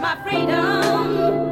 my freedom.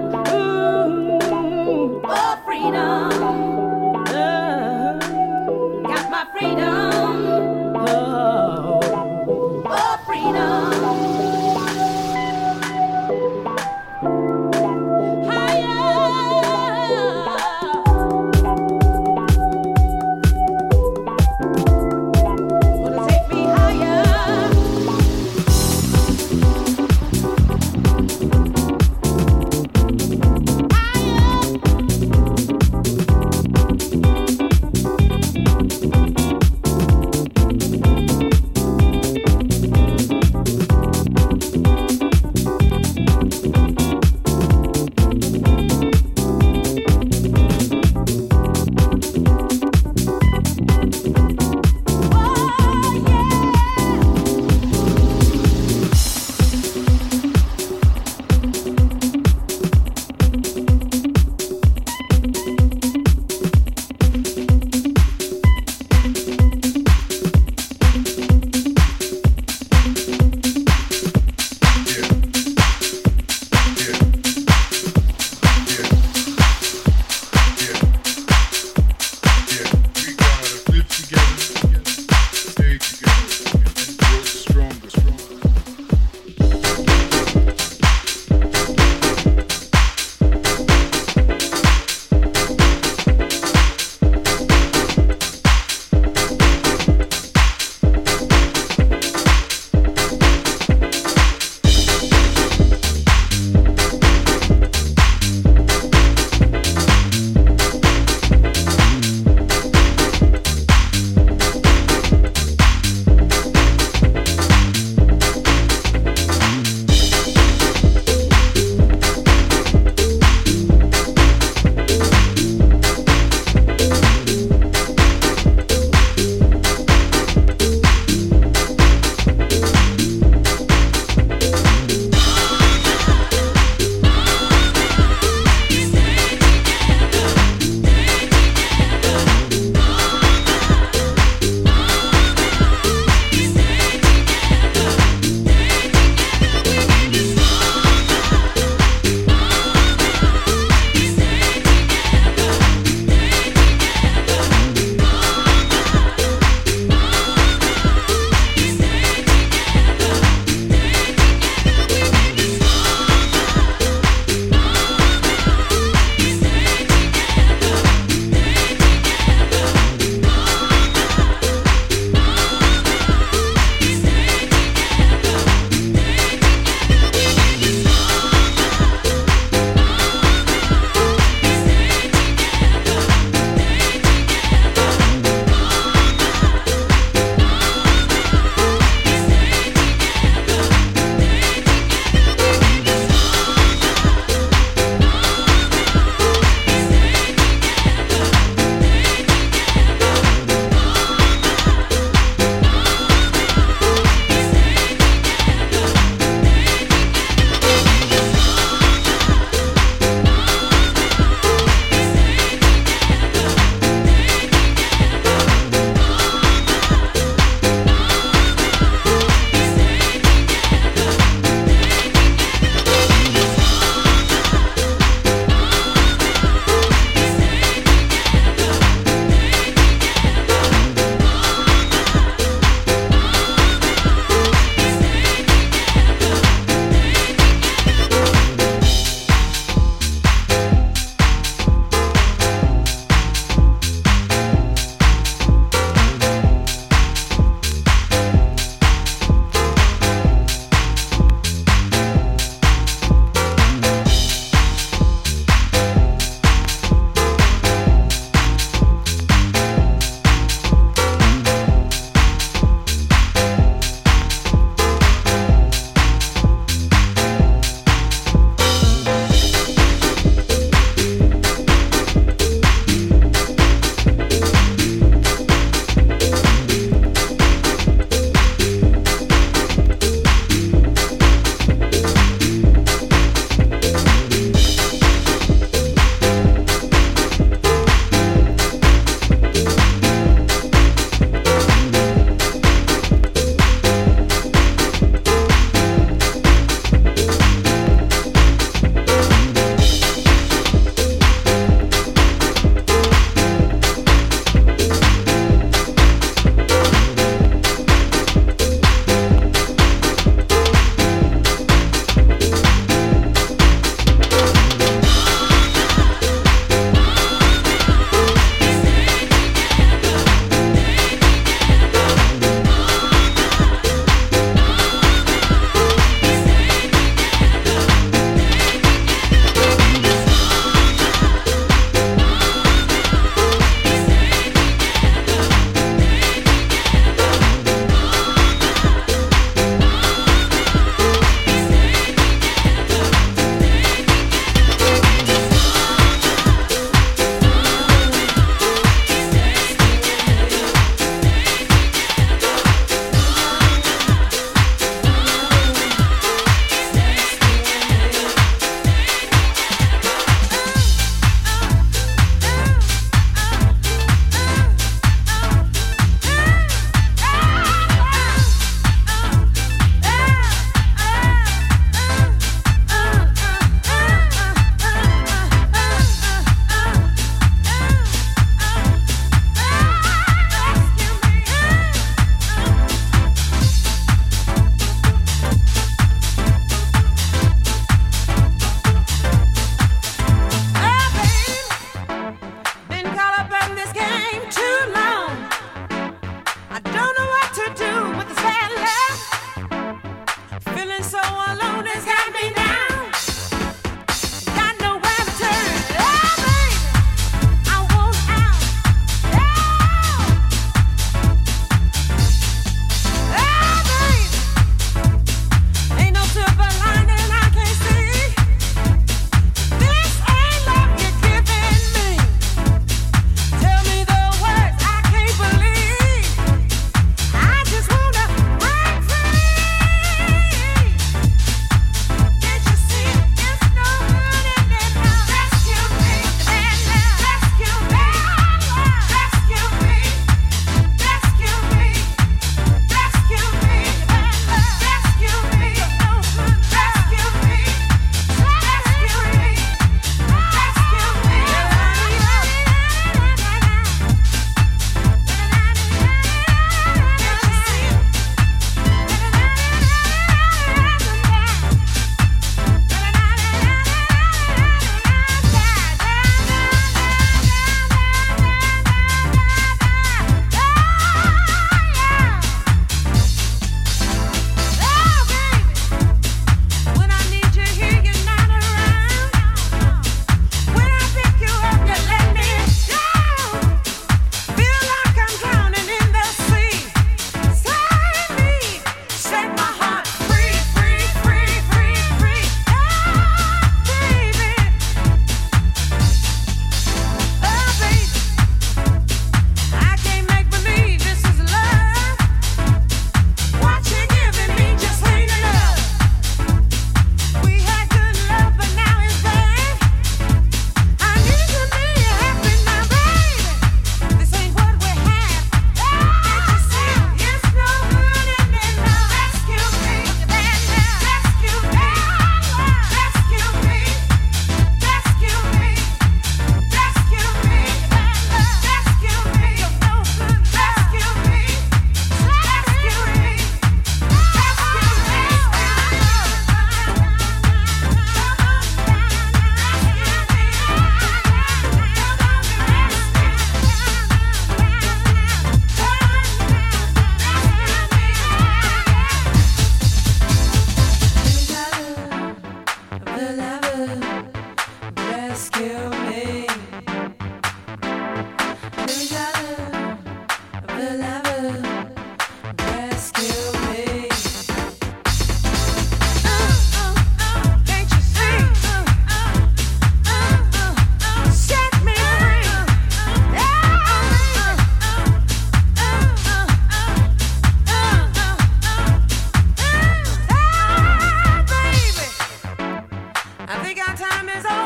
I think our time is over.